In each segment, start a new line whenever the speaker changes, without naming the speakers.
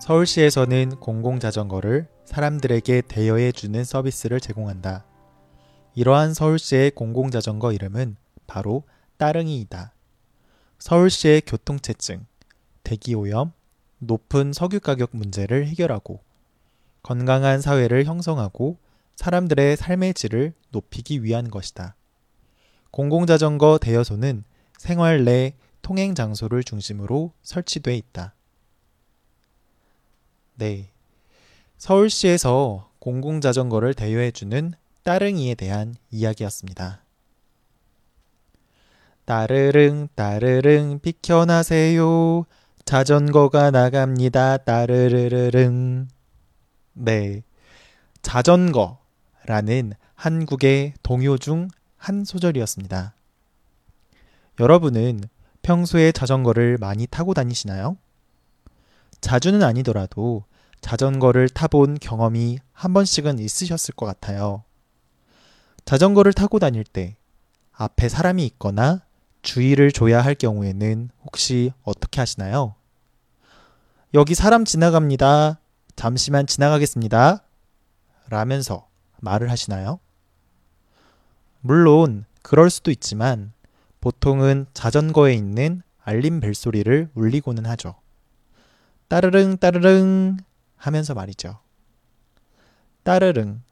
서울시에서는 공공자전거를 사람들에게 대여해주는 서비스를 제공한다. 이러한 서울시의 공공자전거 이름은 바로 따릉이이다. 서울시의 교통체증, 대기오염, 높은 석유 가격 문제를 해결하고 건강한 사회를 형성하고 사람들의 삶의 질을 높이기 위한 것이다. 공공자전거 대여소는 생활 내 통행 장소를 중심으로 설치돼 있다. 네. 서울시에서 공공자전거를 대여해주는 따릉이에 대한 이야기였습니다. 따르릉 따르릉 비켜나세요. 자전거가 나갑니다. 따르르르릉. 네. 자전거라는 한국의 동요 중 한 소절이었습니다. 여러분은 평소에 자전거를 많이 타고 다니시나요? 자주는 아니더라도 자전거를 타본 경험이 한 번씩은 있으셨을 것 같아요. 자전거를 타고 다닐 때 앞에 사람이 있거나 주의를 줘야 할 경우에는 혹시 어떻게 하시나요? 여기 사람 지나갑니다. 잠시만 지나가겠습니다. 라면서 말을 하시나요? 물론 그럴 수도 있지만 보통은 자전거에 있는 알림 벨 소리를 울리고는 하죠. 따르릉 따르릉 하면서 말이죠. 따르릉.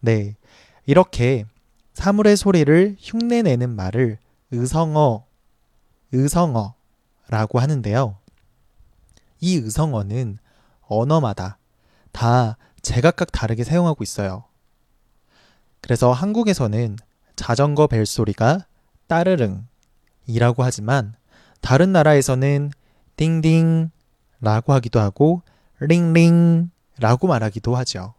네. 이렇게 사물의 소리를 흉내내는 말을 의성어, 의성어라고 하는데요. 이 의성어는 언어마다 다 제각각 다르게 사용하고 있어요. 그래서 한국에서는 자전거 벨소리가 따르릉이라고 하지만 다른 나라에서는 띵띵 라고 하기도 하고 링링 라고 말하기도 하죠.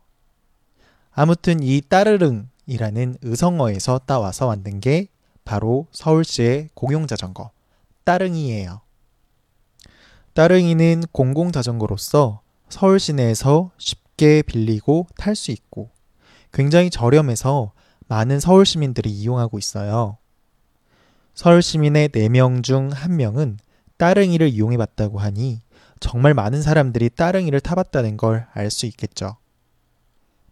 아무튼 이 따르릉이라는 의성어에서 따와서 만든 게 바로 서울시의 공용자전거 따릉이에요. 따릉이는 공공자전거로서 서울 시내에서 쉽게 빌리고 탈 수 있고 굉장히 저렴해서 많은 서울 시민들이 이용하고 있어요. 서울 시민의 4명 중 1명은 따릉이를 이용해 봤다고 하니 정말 많은 사람들이 따릉이를 타봤다는 걸 알 수 있겠죠.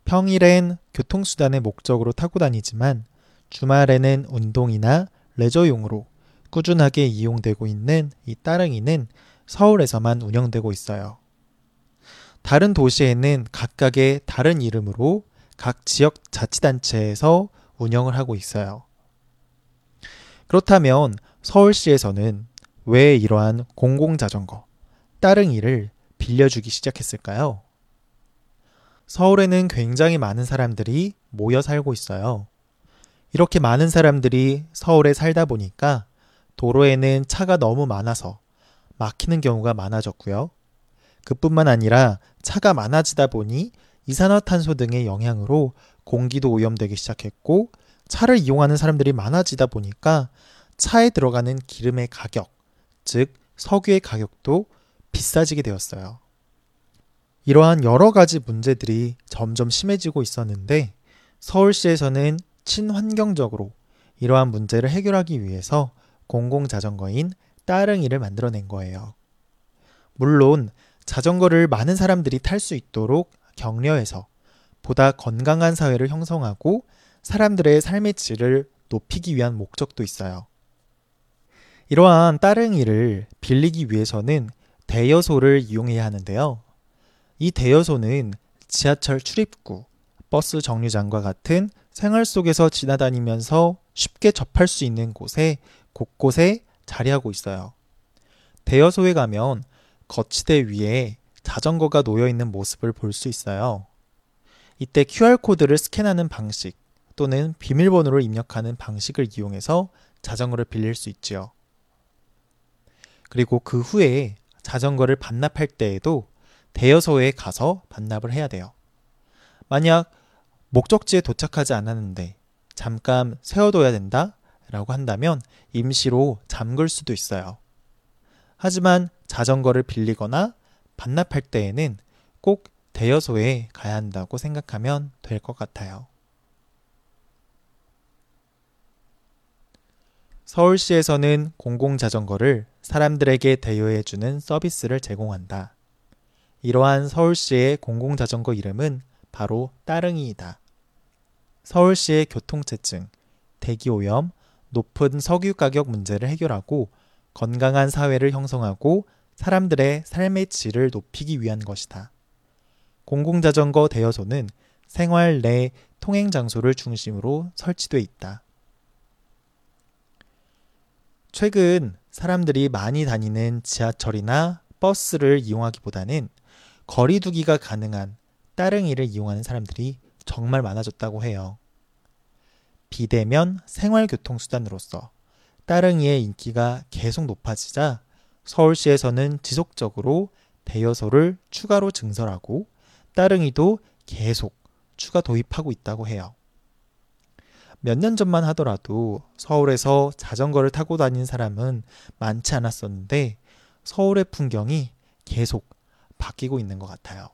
평일엔 교통수단의 목적으로 타고 다니지만 주말에는 운동이나 레저용으로 꾸준하게 이용되고 있는 이 따릉이는 서울에서만 운영되고 있어요. 다른 도시에는 각각의 다른 이름으로 각 지역 자치단체에서 운영을 하고 있어요. 그렇다면 서울시에서는 왜 이러한 공공자전거, 따릉이를 빌려주기 시작했을까요? 서울에는 굉장히 많은 사람들이 모여 살고 있어요. 이렇게 많은 사람들이 서울에 살다 보니까 도로에는 차가 너무 많아서 막히는 경우가 많아졌고요. 그뿐만 아니라 차가 많아지다 보니 이산화탄소 등의 영향으로 공기도 오염되기 시작했고 차를 이용하는 사람들이 많아지다 보니까 차에 들어가는 기름의 가격, 즉 석유의 가격도 비싸지게 되었어요. 이러한 여러 가지 문제들이 점점 심해지고 있었는데 서울시에서는 친환경적으로 이러한 문제를 해결하기 위해서 공공자전거인 따릉이를 만들어낸 거예요. 물론 자전거를 많은 사람들이 탈 수 있도록 격려해서 보다 건강한 사회를 형성하고 사람들의 삶의 질을 높이기 위한 목적도 있어요. 이러한 따릉이를 빌리기 위해서는 대여소를 이용해야 하는데요. 이 대여소는 지하철 출입구, 버스 정류장과 같은 생활 속에서 지나다니면서 쉽게 접할 수 있는 곳에 곳곳에 자리하고 있어요. 대여소에 가면 거치대 위에 자전거가 놓여 있는 모습을 볼 수 있어요. 이때 QR코드를 스캔하는 방식 또는 비밀번호를 입력하는 방식을 이용해서 자전거를 빌릴 수 있지요. 그리고 그 후에 자전거를 반납할 때에도 대여소에 가서 반납을 해야 돼요. 만약 목적지에 도착하지 않았는데 잠깐 세워둬야 된다 라고 한다면 임시로 잠글 수도 있어요. 하지만 자전거를 빌리거나 반납할 때에는 꼭 대여소에 가야 한다고 생각하면 될 것 같아요. 서울시에서는 공공자전거를 사람들에게 대여해주는 서비스를 제공한다. 이러한 서울시의 공공자전거 이름은 바로 따릉이이다. 서울시의 교통체증, 대기오염, 높은 석유 가격 문제를 해결하고 건강한 사회를 형성하고 사람들의 삶의 질을 높이기 위한 것이다. 공공자전거 대여소는 생활 내 통행 장소를 중심으로 설치돼 있다. 최근 사람들이 많이 다니는 지하철이나 버스를 이용하기보다는 거리두기가 가능한 따릉이를 이용하는 사람들이 정말 많아졌다고 해요. 비대면 생활교통수단으로서 따릉이의 인기가 계속 높아지자 서울시에서는 지속적으로 대여소를 추가로 증설하고 따릉이도 계속 추가 도입하고 있다고 해요. 몇 년 전만 하더라도 서울에서 자전거를 타고 다니는 사람은 많지 않았었는데 서울의 풍경이 계속 바뀌고 있는 것 같아요.